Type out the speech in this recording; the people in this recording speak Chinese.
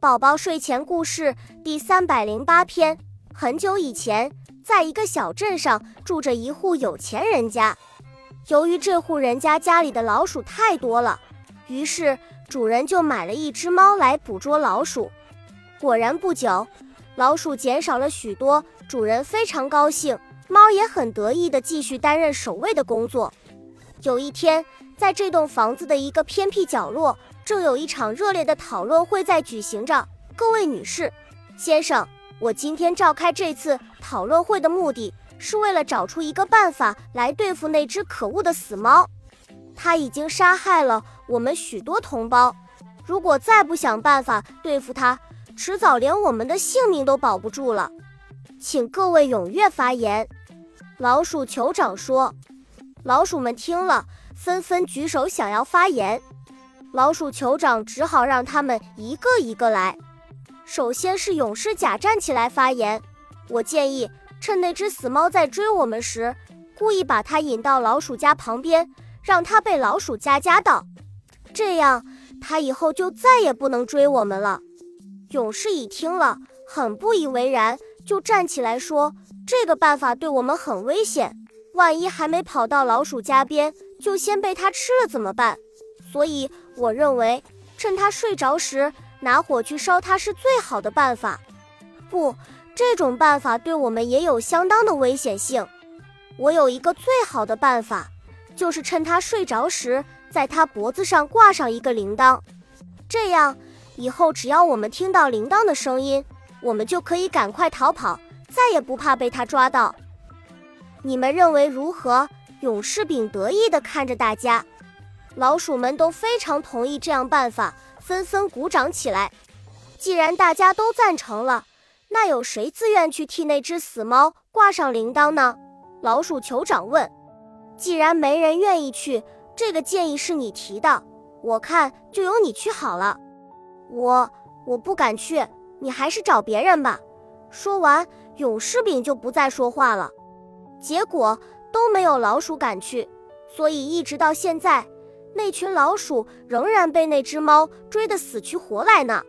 宝宝睡前故事第三百零八篇。很久以前，在一个小镇上住着一户有钱人家。由于这户人家家里的老鼠太多了，于是主人就买了一只猫来捕捉老鼠。果然不久，老鼠减少了许多，主人非常高兴，猫也很得意地继续担任守卫的工作。有一天，在这栋房子的一个偏僻角落。正有一场热烈的讨论会在举行着。各位女士、先生，我今天召开这次讨论会的目的是为了找出一个办法来对付那只可恶的死猫。它已经杀害了我们许多同胞，如果再不想办法对付它，迟早连我们的性命都保不住了。请各位踊跃发言。老鼠酋长说。老鼠们听了，纷纷举手想要发言。老鼠酋长只好让他们一个一个来。首先是勇士甲站起来发言：“我建议趁那只死猫在追我们时，故意把它引到老鼠家旁边，让它被老鼠夹夹到，这样它以后就再也不能追我们了。”勇士乙听了很不以为然，就站起来说：“这个办法对我们很危险，万一还没跑到老鼠家边，就先被它吃了怎么办？”所以，我认为趁他睡着时拿火去烧他是最好的办法。不，这种办法对我们也有相当的危险性。我有一个最好的办法，就是趁他睡着时，在他脖子上挂上一个铃铛。这样以后只要我们听到铃铛的声音，我们就可以赶快逃跑，再也不怕被他抓到。你们认为如何？勇士丙得意地看着大家。老鼠们都非常同意这样办法，纷纷鼓掌起来。既然大家都赞成了，那有谁自愿去替那只死猫挂上铃铛呢？老鼠酋长问。既然没人愿意去，这个建议是你提的，我看就由你去好了。我我不敢去，你还是找别人吧。说完，勇士饼就不再说话了。结果都没有老鼠敢去，所以一直到现在。那群老鼠仍然被那只猫追得死去活来呢。